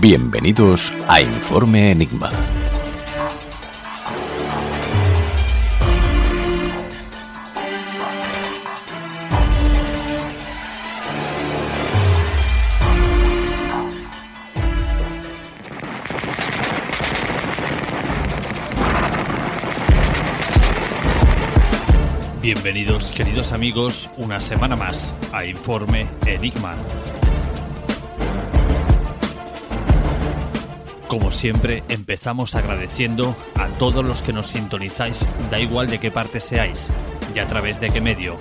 Bienvenidos a Informe Enigma. Bienvenidos, queridos amigos, una semana más a Informe Enigma. Como siempre, empezamos agradeciendo a todos los que nos sintonizáis, da igual de qué parte seáis y a través de qué medio,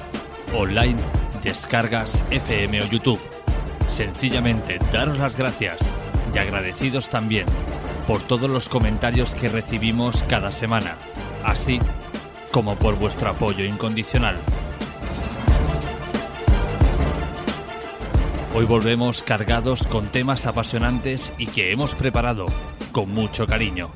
online, descargas, FM o YouTube. Sencillamente, daros las gracias y agradecidos también por todos los comentarios que recibimos cada semana, así como por vuestro apoyo incondicional. Hoy volvemos cargados con temas apasionantes y que hemos preparado con mucho cariño.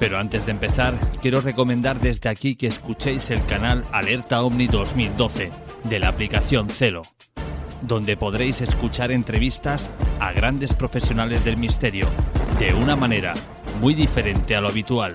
Pero antes de empezar, quiero recomendar desde aquí que escuchéis el canal Alerta Omni 2012 de la aplicación Celo, donde podréis escuchar entrevistas a grandes profesionales del misterio de una manera muy diferente a lo habitual.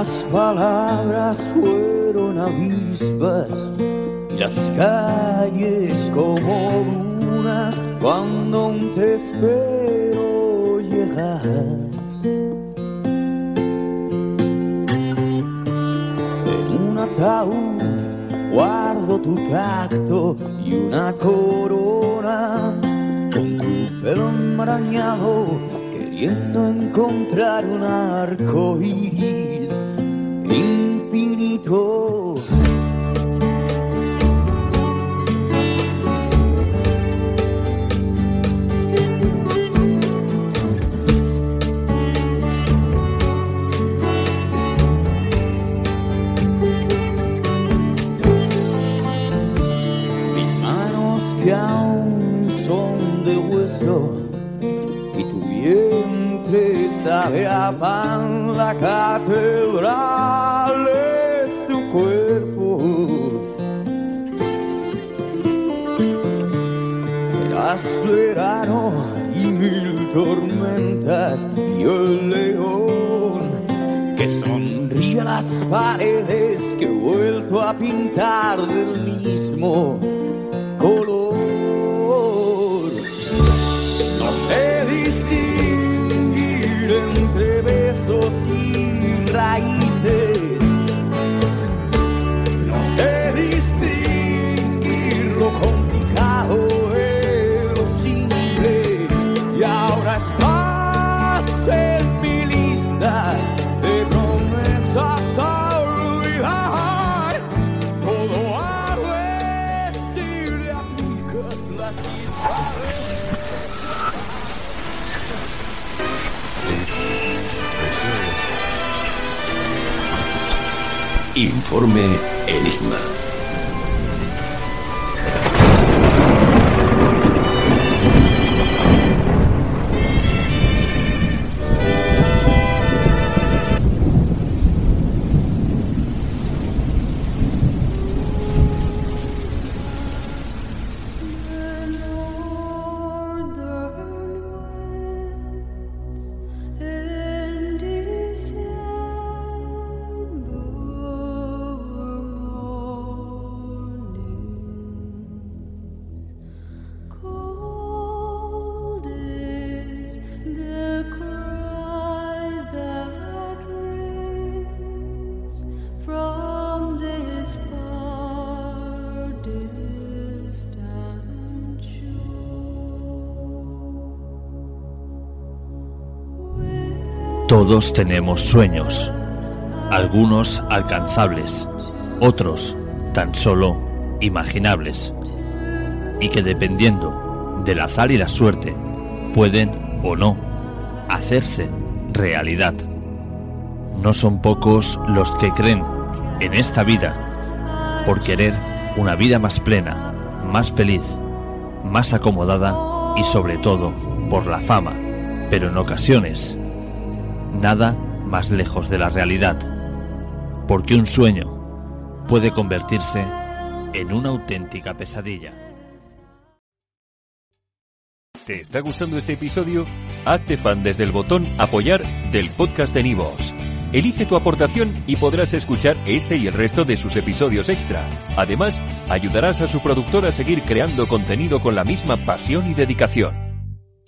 Las palabras fueron avispas y las calles como dunas cuando te espero llegar. En un ataúd guardo tu tacto y una corona con tu pelo enmarañado queriendo encontrar un arco iris infinito. Mis manos pan, la catedral es tu cuerpo. Eras verano y mil tormentas y el león que sonríe las paredes que he vuelto a pintar del mismo Informe Enigma. Todos tenemos sueños, algunos alcanzables, otros tan solo imaginables, y que dependiendo del azar y la suerte pueden o no hacerse realidad. No son pocos los que creen en esta vida por querer una vida más plena, más feliz, más acomodada y sobre todo por la fama, pero en ocasiones nada más lejos de la realidad, porque un sueño puede convertirse en una auténtica pesadilla. ¿Te está gustando este episodio? Hazte fan desde el botón apoyar del podcast de Nivos. Elige tu aportación y podrás escuchar este y el resto de sus episodios extra. Además, ayudarás a su productor a seguir creando contenido con la misma pasión y dedicación.